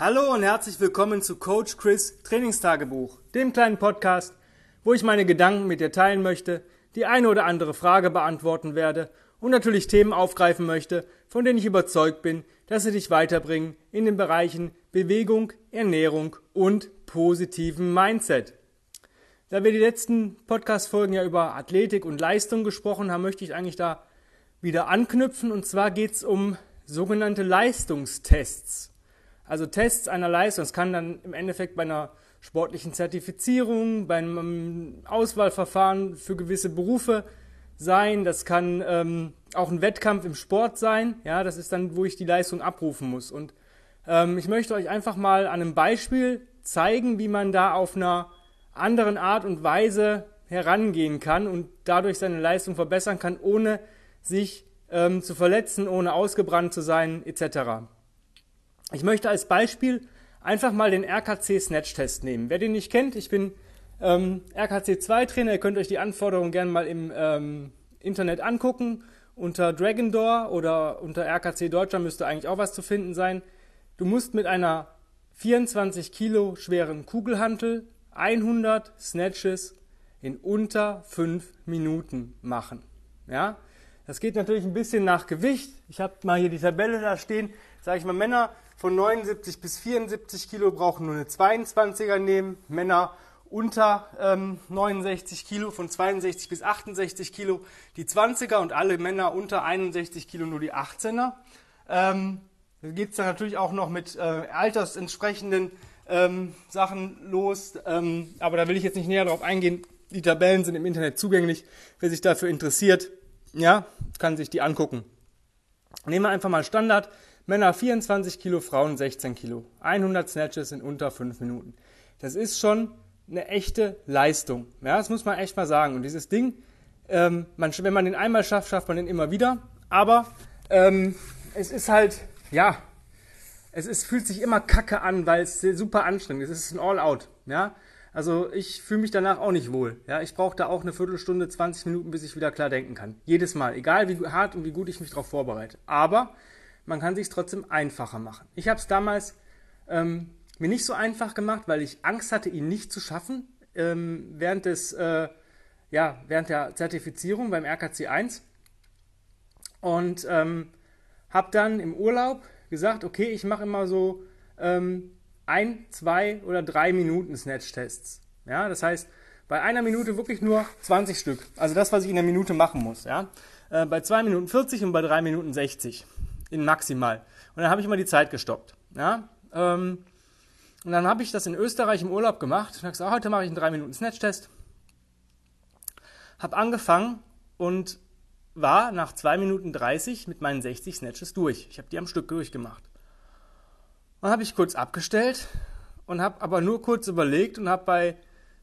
Hallo und herzlich willkommen zu Coach Chris Trainingstagebuch, dem kleinen Podcast, wo ich meine Gedanken mit dir teilen möchte, die eine oder andere Frage beantworten werde und natürlich Themen aufgreifen möchte, von denen ich überzeugt bin, dass sie dich weiterbringen in den Bereichen Bewegung, Ernährung und positiven Mindset. Da wir die letzten Podcast-Folgen ja über Athletik und Leistung gesprochen haben, möchte ich eigentlich da wieder anknüpfen. Und zwar geht es um sogenannte Leistungstests also Tests einer Leistung. Es kann dann im Endeffekt bei einer sportlichen Zertifizierung, bei einem Auswahlverfahren für gewisse Berufe sein. Das kann ähm, auch ein Wettkampf im Sport sein. Ja, das ist dann, wo ich die Leistung abrufen muss. Und ähm, ich möchte euch einfach mal an einem Beispiel zeigen, wie man da auf einer anderen Art und Weise herangehen kann und dadurch seine Leistung verbessern kann, ohne sich ähm, zu verletzen, ohne ausgebrannt zu sein, etc. Ich möchte als Beispiel einfach mal den RKC Snatch Test nehmen. Wer den nicht kennt, ich bin ähm, RKC 2 Trainer. Ihr könnt euch die Anforderungen gerne mal im ähm, Internet angucken. Unter Dragon Door oder unter RKC Deutschland müsste eigentlich auch was zu finden sein. Du musst mit einer 24 Kilo schweren Kugelhantel 100 Snatches in unter 5 Minuten machen. Ja, das geht natürlich ein bisschen nach Gewicht. Ich habe mal hier die Tabelle da stehen. Sage ich mal, Männer von 79 bis 74 Kilo brauchen nur eine 22er nehmen. Männer unter ähm, 69 Kilo von 62 bis 68 Kilo die 20er und alle Männer unter 61 Kilo nur die 18er. Ähm, da geht es dann natürlich auch noch mit äh, altersentsprechenden ähm, Sachen los, ähm, aber da will ich jetzt nicht näher darauf eingehen. Die Tabellen sind im Internet zugänglich. Wer sich dafür interessiert, ja, kann sich die angucken. Nehmen wir einfach mal Standard. Männer 24 Kilo, Frauen 16 Kilo. 100 Snatches in unter 5 Minuten. Das ist schon eine echte Leistung. Ja, das muss man echt mal sagen. Und dieses Ding, ähm, man, wenn man den einmal schafft, schafft man den immer wieder. Aber ähm, es ist halt, ja, es ist, fühlt sich immer kacke an, weil es super anstrengend ist. Es ist ein All-Out. Ja, also ich fühle mich danach auch nicht wohl. Ja, ich brauche da auch eine Viertelstunde, 20 Minuten, bis ich wieder klar denken kann. Jedes Mal, egal wie hart und wie gut ich mich darauf vorbereite. Aber man kann sich trotzdem einfacher machen. Ich habe es damals ähm, mir nicht so einfach gemacht, weil ich Angst hatte, ihn nicht zu schaffen ähm, während des äh, ja während der Zertifizierung beim RKC 1 und ähm, habe dann im Urlaub gesagt, okay, ich mache immer so ähm, ein, zwei oder drei Minuten Snatch-Tests. Ja, das heißt, bei einer Minute wirklich nur 20 Stück. Also das, was ich in einer Minute machen muss. Ja, äh, bei zwei Minuten 40 und bei drei Minuten 60 in maximal. Und dann habe ich mal die Zeit gestoppt. Ja? Ähm, und dann habe ich das in Österreich im Urlaub gemacht. Und habe gesagt, heute mache ich einen 3 Minuten Snatch-Test. Habe angefangen und war nach 2 Minuten 30 mit meinen 60 Snatches durch. Ich habe die am Stück durchgemacht. Dann habe ich kurz abgestellt und habe aber nur kurz überlegt und habe bei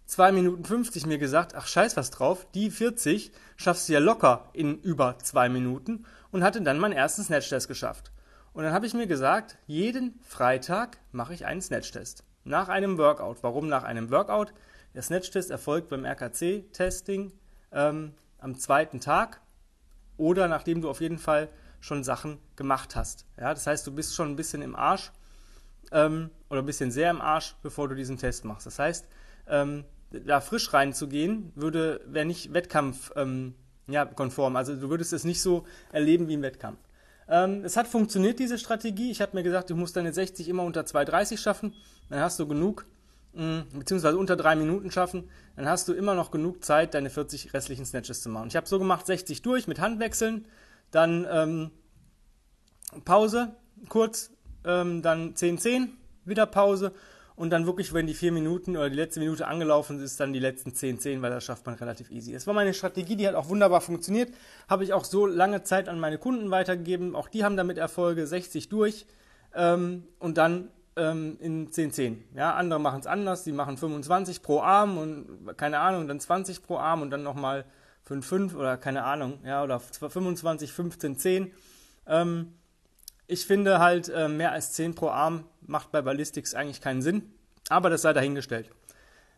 2 Minuten 50 mir gesagt, ach scheiß was drauf, die 40 schaffst du ja locker in über 2 Minuten und hatte dann meinen ersten Snatch-Test geschafft. Und dann habe ich mir gesagt, jeden Freitag mache ich einen Snatch-Test. Nach einem Workout. Warum nach einem Workout? Der Snatch-Test erfolgt beim RKC-Testing ähm, am zweiten Tag oder nachdem du auf jeden Fall schon Sachen gemacht hast. Ja, das heißt, du bist schon ein bisschen im Arsch ähm, oder ein bisschen sehr im Arsch, bevor du diesen Test machst. Das heißt, ähm, da frisch reinzugehen, würde, wäre nicht Wettkampf ähm, ja, konform. Also du würdest es nicht so erleben wie im Wettkampf. Ähm, es hat funktioniert, diese Strategie. Ich habe mir gesagt, du musst deine 60 immer unter 2,30 schaffen. Dann hast du genug, mh, mm, beziehungsweise unter 3 Minuten schaffen. Dann hast du immer noch genug Zeit, deine 40 restlichen Snatches zu machen. Ich habe so gemacht, 60 durch mit Handwechseln, dann ähm, Pause, kurz, ähm, dann 10, 10, wieder Pause und dann wirklich, wenn die vier Minuten oder die letzte Minute angelaufen ist, dann die letzten 10, 10, weil das schafft man relativ easy. Das war meine Strategie, die hat auch wunderbar funktioniert. Habe ich auch so lange Zeit an meine Kunden weitergegeben. Auch die haben damit Erfolge, 60 durch ähm, und dann ähm, in 10, 10. Ja, andere machen es anders, die machen 25 pro Arm und keine Ahnung, dann 20 pro Arm und dann nochmal 5, 5 oder keine Ahnung, ja, oder 25, 15, 10. Ähm, ich finde halt, äh, mehr als 10 pro Arm macht bei Ballistics eigentlich keinen Sinn. Aber das sei dahingestellt.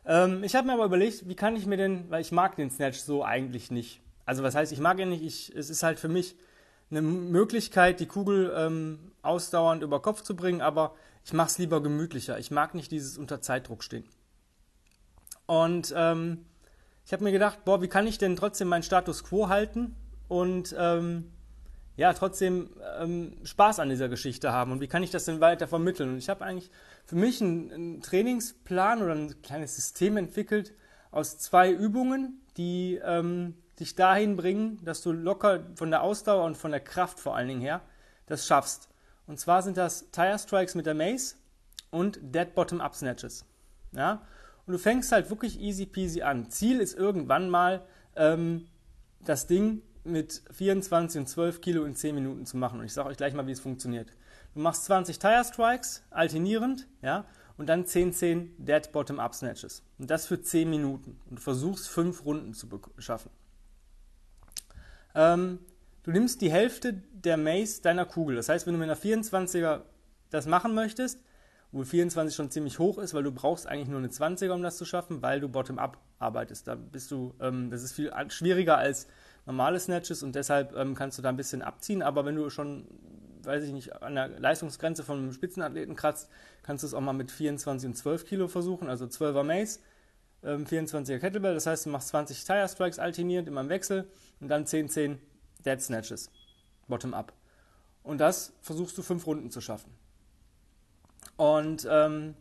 Ähm, ich habe mir aber überlegt, wie kann ich mir denn, weil ich mag den Snatch so eigentlich nicht. Also was heißt, ich mag ihn nicht, ich, es ist halt für mich eine Möglichkeit, die Kugel ähm, ausdauernd über Kopf zu bringen, aber ich mache es lieber gemütlicher. Ich mag nicht dieses unter Zeitdruck stehen. Und ähm, ich habe mir gedacht, boah, wie kann ich denn trotzdem meinen Status quo halten und ähm, ja, trotzdem ähm, Spaß an dieser Geschichte haben und wie kann ich das denn weiter vermitteln? Und ich habe eigentlich für mich einen, einen, Trainingsplan oder ein kleines System entwickelt aus zwei Übungen, die ähm, dich dahin bringen, dass du locker von der Ausdauer und von der Kraft vor allen Dingen her das schaffst. Und zwar sind das Tire Strikes mit der Mace und Dead Bottom Up Snatches. Ja? Und du fängst halt wirklich easy peasy an. Ziel ist irgendwann mal, ähm, das Ding mit 24 und 12 Kilo in 10 Minuten zu machen. Und ich sage euch gleich mal, wie es funktioniert. Du machst 20 Tire Strikes, alternierend, ja, und dann 10, 10 Dead Bottom Up Snatches. Und das für 10 Minuten. Und du versuchst 5 Runden zu schaffen. Ähm, du nimmst die Hälfte der Mace deiner Kugel. Das heißt, wenn du mit einer 24er das machen möchtest, wo 24 schon ziemlich hoch ist, weil du brauchst eigentlich nur eine 20er, um das zu schaffen, weil du bottom-up arbeitest. Da bist du, ähm, das ist viel schwieriger als normale Snatches und deshalb ähm, kannst du da ein bisschen abziehen. Aber wenn du schon, weiß ich nicht, an der Leistungsgrenze von einem Spitzenathleten kratzt, kannst du es auch mal mit 24 und 12 Kilo versuchen, also 12er Mace, ähm, 24er Kettlebell. Das heißt, du machst 20 Tire Strikes alterniert immer im Wechsel und dann 10, 10 Dead Snatches, bottom-up. Und das versuchst du fünf Runden zu schaffen. Und ähm,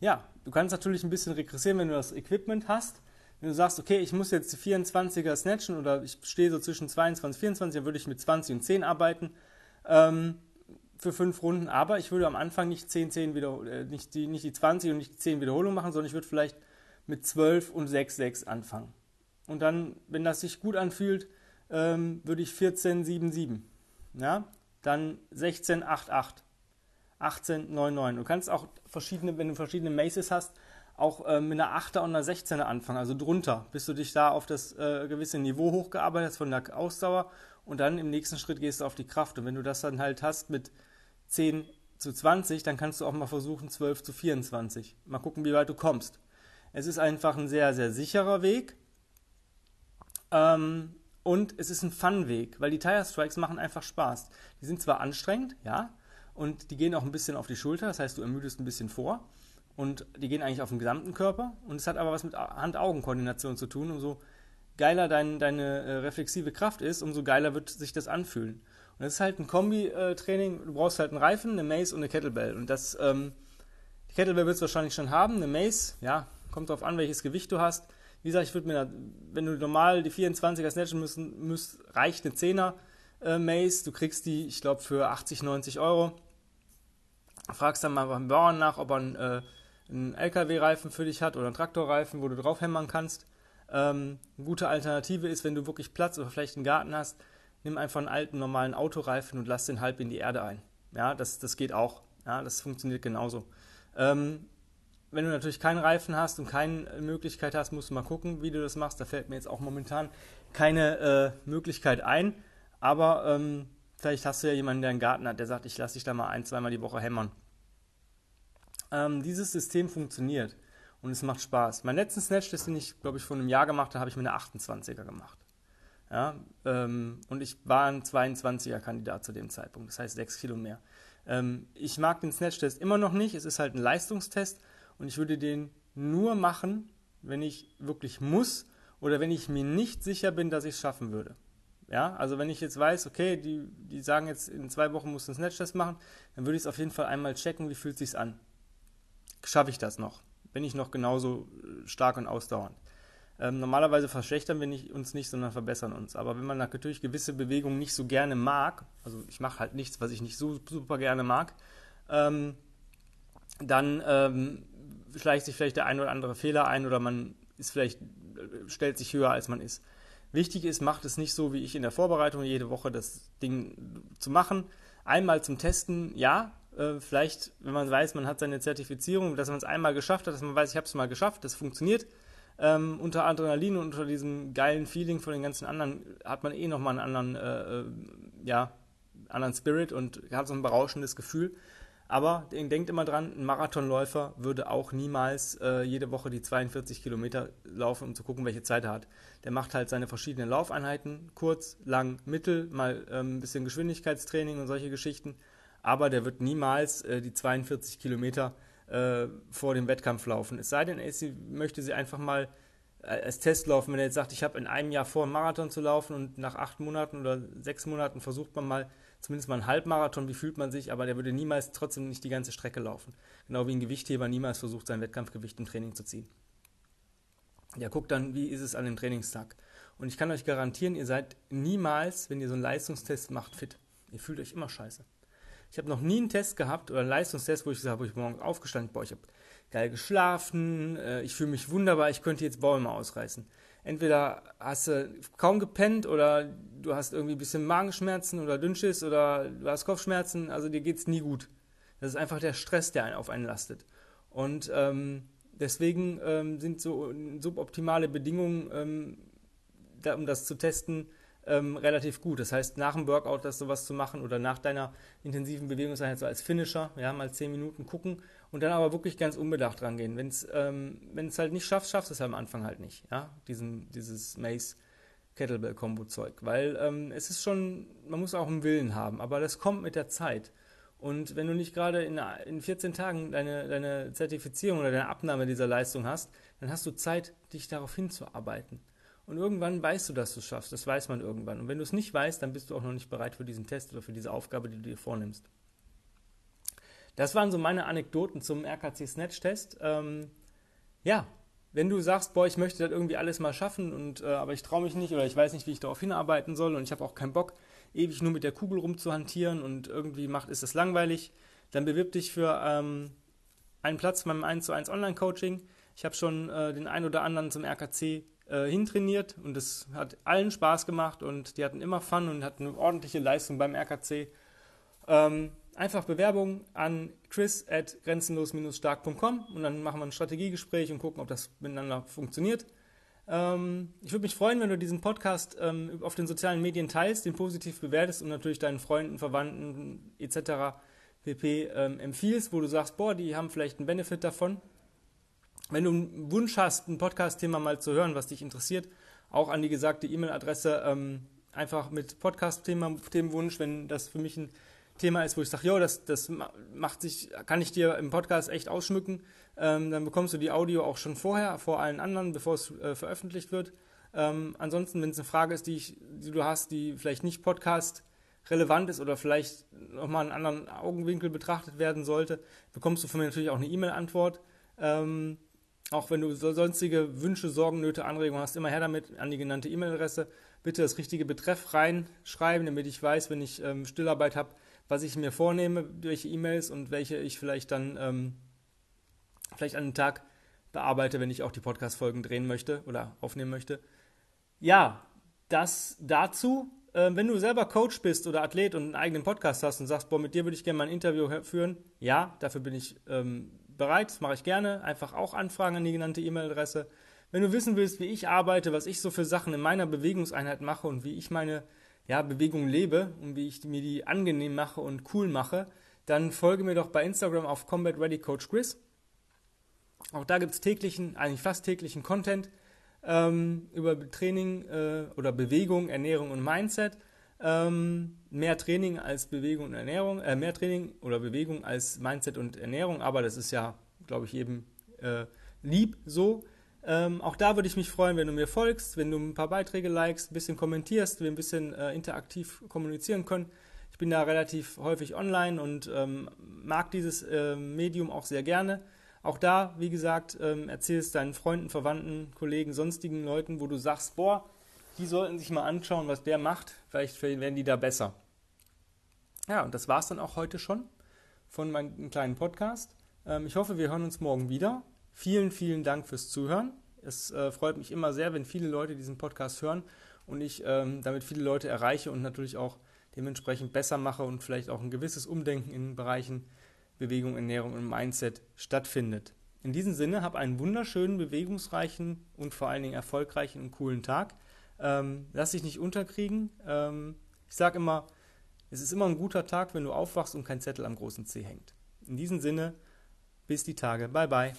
ja, du kannst natürlich ein bisschen regressieren, wenn du das Equipment hast. Wenn du sagst, okay, ich muss jetzt die 24er snatchen oder ich stehe so zwischen 22 und 24, dann würde ich mit 20 und 10 arbeiten ähm, für fünf Runden. Aber ich würde am Anfang nicht 10, 10 wieder, äh, nicht, die, nicht die 20 und nicht die 10 Wiederholungen machen, sondern ich würde vielleicht mit 12 und 6, 6 anfangen. Und dann, wenn das sich gut anfühlt, ähm, würde ich 14, 7, 7. Ja? Dann 16, 8, 8. 18,99. Du kannst auch verschiedene, wenn du verschiedene Maces hast, auch äh, mit einer 8er und einer 16er anfangen, also drunter, bis du dich da auf das äh, gewisse Niveau hochgearbeitet hast von der Ausdauer und dann im nächsten Schritt gehst du auf die Kraft. Und wenn du das dann halt hast mit 10 zu 20, dann kannst du auch mal versuchen 12 zu 24. Mal gucken, wie weit du kommst. Es ist einfach ein sehr, sehr sicherer Weg. Ähm, und es ist ein Fun-Weg, weil die Tire Strikes machen einfach Spaß. Die sind zwar anstrengend, ja, und die gehen auch ein bisschen auf die Schulter, das heißt, du ermüdest ein bisschen vor und die gehen eigentlich auf den gesamten Körper und es hat aber was mit Hand-Augen-Koordination zu tun. Umso geiler dein, deine äh, reflexive Kraft ist, umso geiler wird sich das anfühlen. Und das ist halt ein Kombi-Training. Du brauchst halt einen Reifen, eine Mace und eine Kettlebell. Und das, ähm, die Kettlebell wird es wahrscheinlich schon haben. Eine Mace, ja, kommt darauf an, welches Gewicht du hast. Wie gesagt, ich würde mir, da, wenn du normal die 24er snatchen müssen, müsst, reicht eine 10er äh, Mace. Du kriegst die, ich glaube, für 80, 90 Euro fragst dann mal beim Bauern nach, ob er einen, äh, einen LKW-Reifen für dich hat oder einen Traktorreifen, wo du drauf hämmern kannst. Ähm, eine gute Alternative ist, wenn du wirklich Platz oder vielleicht einen Garten hast, nimm einfach einen alten normalen Autoreifen und lass den halb in die Erde ein. Ja, das, das geht auch. Ja, das funktioniert genauso. Ähm, wenn du natürlich keinen Reifen hast und keine Möglichkeit hast, musst du mal gucken, wie du das machst. Da fällt mir jetzt auch momentan keine äh, Möglichkeit ein. Aber ähm, Vielleicht hast du ja jemanden, der einen Garten hat, der sagt, ich lasse dich da mal ein, zweimal die Woche hämmern. Ähm, dieses System funktioniert und es macht Spaß. Mein letzten Snatch, den ich, glaube ich, vor einem Jahr gemacht habe, habe ich mit einer 28er gemacht. Ja, ähm, und ich war ein 22er-Kandidat zu dem Zeitpunkt, das heißt 6 Kilo mehr. Ähm, ich mag den Snatch-Test immer noch nicht, es ist halt ein Leistungstest und ich würde den nur machen, wenn ich wirklich muss oder wenn ich mir nicht sicher bin, dass ich es schaffen würde. Ja, also wenn ich jetzt weiß, okay, die, die sagen jetzt, in zwei Wochen musst du einen Snatch-Test machen, dann würde ich es auf jeden Fall einmal checken, wie fühlt es sich an. Schaffe ich das noch? Bin ich noch genauso äh, stark und ausdauernd? Ähm, normalerweise verschlechtern wir nicht, uns nicht, sondern verbessern uns. Aber wenn man natürlich gewisse Bewegungen nicht so gerne mag, also ich mache halt nichts, was ich nicht so super gerne mag, ähm, dann ähm, schleicht sich vielleicht der ein oder andere Fehler ein oder man ist vielleicht, äh, stellt sich höher, als man ist. Wichtig ist, macht es nicht so wie ich in der Vorbereitung, jede Woche das Ding zu machen. Einmal zum Testen, ja, äh, vielleicht, wenn man weiß, man hat seine Zertifizierung, dass man es einmal geschafft hat, dass man weiß, ich habe es mal geschafft, das funktioniert. Ähm, unter Adrenalin und unter diesem geilen Feeling von den ganzen anderen hat man eh nochmal einen anderen, äh, äh, ja, anderen Spirit und hat so ein berauschendes Gefühl. Aber denkt immer dran, ein Marathonläufer würde auch niemals äh, jede Woche die 42 Kilometer laufen, um zu gucken, welche Zeit er hat. Der macht halt seine verschiedenen Laufeinheiten, kurz, lang, mittel, mal ähm, ein bisschen Geschwindigkeitstraining und solche Geschichten. Aber der wird niemals äh, die 42 Kilometer äh, vor dem Wettkampf laufen. Es sei denn, er möchte sie einfach mal äh, als Test laufen, wenn er jetzt sagt, ich habe in einem Jahr vor, einen Marathon zu laufen und nach acht Monaten oder sechs Monaten versucht man mal zumindest mal einen Halbmarathon, wie fühlt man sich, aber der würde niemals trotzdem nicht die ganze Strecke laufen. Genau wie ein Gewichtheber niemals versucht, sein Wettkampfgewicht im Training zu ziehen. Der guckt dann, wie ist es an dem Trainingstag. Und ich kann euch garantieren, ihr seid niemals, wenn ihr so einen Leistungstest macht, fit. Ihr fühlt euch immer scheiße. Ich habe noch nie einen Test gehabt oder einen Leistungstest, wo ich gesagt habe, ich morgens aufgestanden boah, ich habe geil geschlafen, äh, ich fühle mich wunderbar, ich könnte jetzt Bäume ausreißen. Entweder hast du kaum gepennt oder du hast irgendwie ein bisschen Magenschmerzen oder Dünnschiss oder du hast Kopfschmerzen, also dir geht es nie gut. Das ist einfach der Stress, der einen auf einen lastet. Und ähm, deswegen ähm, sind so suboptimale Bedingungen, ähm, da, um das zu testen, ähm, relativ gut. Das heißt, nach dem Workout das sowas zu machen oder nach deiner intensiven Bewegungseinheit so als Finisher, ja, mal 10 Minuten gucken und dann aber wirklich ganz unbedacht rangehen. Wenn es ähm, halt nicht schaffst, schaffst du es am Anfang halt nicht, ja, diesen, dieses Mace Kettlebell Combo Zeug, weil ähm, es ist schon, man muss auch einen Willen haben, aber das kommt mit der Zeit. Und wenn du nicht gerade in, in 14 Tagen deine, deine Zertifizierung oder deine Abnahme dieser Leistung hast, dann hast du Zeit, dich darauf hinzuarbeiten. Und irgendwann weißt du, dass du es schaffst. Das weiß man irgendwann. Und wenn du es nicht weißt, dann bist du auch noch nicht bereit für diesen Test oder für diese Aufgabe, die du dir vornimmst. Das waren so meine Anekdoten zum RKC Snatch Test. Ähm, ja, wenn du sagst, boah, ich möchte das irgendwie alles mal schaffen, und, äh, aber ich traue mich nicht oder ich weiß nicht, wie ich darauf hinarbeiten soll und ich habe auch keinen Bock, ewig nur mit der Kugel rumzuhantieren und irgendwie macht ist das langweilig, dann bewirb dich für ähm, einen Platz beim 1 zu 1 Online-Coaching. Ich habe schon äh, den einen oder anderen zum RKC äh, hintrainiert und es hat allen Spaß gemacht und die hatten immer Fun und hatten eine ordentliche Leistung beim RKC. Ähm, einfach Bewerbung an chris at grenzenlos-stark.com und dann machen wir ein Strategiegespräch und gucken, ob das miteinander funktioniert. Ähm, ich würde mich freuen, wenn du diesen Podcast ähm, auf den sozialen Medien teilst, den positiv bewertest und natürlich deinen Freunden, Verwandten etc. pp. Ähm, empfiehlst, wo du sagst, boah, die haben vielleicht einen Benefit davon. Wenn du einen Wunsch hast, ein Podcast-Thema mal zu hören, was dich interessiert, auch an die gesagte E-Mail-Adresse ähm, einfach mit Podcast-Themenwunsch, wenn das für mich ein Thema ist, wo ich sage, jo, das, das macht sich, kann ich dir im Podcast echt ausschmücken, ähm, dann bekommst du die Audio auch schon vorher, vor allen anderen, bevor es äh, veröffentlicht wird. Ähm, ansonsten, wenn es eine Frage ist, die, ich, die du hast, die vielleicht nicht Podcast relevant ist oder vielleicht nochmal einen anderen Augenwinkel betrachtet werden sollte, bekommst du von mir natürlich auch eine E-Mail-Antwort. Ähm, auch wenn du sonstige Wünsche, Sorgen, Nöte, Anregungen hast, immer her damit an die genannte E-Mail-Adresse. Bitte das richtige Betreff reinschreiben, damit ich weiß, wenn ich ähm, Stillarbeit habe, was ich mir vornehme, welche E-Mails und welche ich vielleicht dann ähm, vielleicht an den Tag bearbeite, wenn ich auch die Podcast-Folgen drehen möchte oder aufnehmen möchte. Ja, das dazu. Äh, wenn du selber Coach bist oder Athlet und einen eigenen Podcast hast und sagst, boah, mit dir würde ich gerne mal ein Interview führen, ja, dafür bin ich ähm, bereit, das mache ich gerne. Einfach auch Anfragen an die genannte E-Mail-Adresse. Wenn du wissen willst, wie ich arbeite, was ich so für Sachen in meiner Bewegungseinheit mache und wie ich meine ja, Bewegung lebe und wie ich mir die angenehm mache und cool mache, dann folge mir doch bei Instagram auf Combat Ready Coach Chris. Auch da gibt es täglichen, eigentlich fast täglichen Content ähm, über Training äh, oder Bewegung, Ernährung und Mindset. Ähm, mehr Training als Bewegung und Ernährung, äh, mehr Training oder Bewegung als Mindset und Ernährung, aber das ist ja, glaube ich, jedem äh, lieb so. Ähm, auch da würde ich mich freuen, wenn du mir folgst, wenn du ein paar Beiträge likest, ein bisschen kommentierst, wir ein bisschen äh, interaktiv kommunizieren können. Ich bin da relativ häufig online und ähm, mag dieses äh, Medium auch sehr gerne. Auch da, wie gesagt, ähm, erzählst deinen Freunden, Verwandten, Kollegen, sonstigen Leuten, wo du sagst, boah, die sollten sich mal anschauen, was der macht. Vielleicht werden die da besser. Ja, und das war es dann auch heute schon von meinem kleinen Podcast. Ähm, ich hoffe, wir hören uns morgen wieder. Vielen, vielen Dank fürs Zuhören. Es äh, freut mich immer sehr, wenn viele Leute diesen Podcast hören und ich ähm, damit viele Leute erreiche und natürlich auch dementsprechend besser mache und vielleicht auch ein gewisses Umdenken in Bereichen Bewegung, Ernährung und Mindset stattfindet. In diesem Sinne, hab einen wunderschönen, bewegungsreichen und vor allen Dingen erfolgreichen und coolen Tag. Ähm, lass dich nicht unterkriegen. Ähm, ich sage immer, es ist immer ein guter Tag, wenn du aufwachst und kein Zettel am großen C hängt. In diesem Sinne, bis die Tage. Bye bye.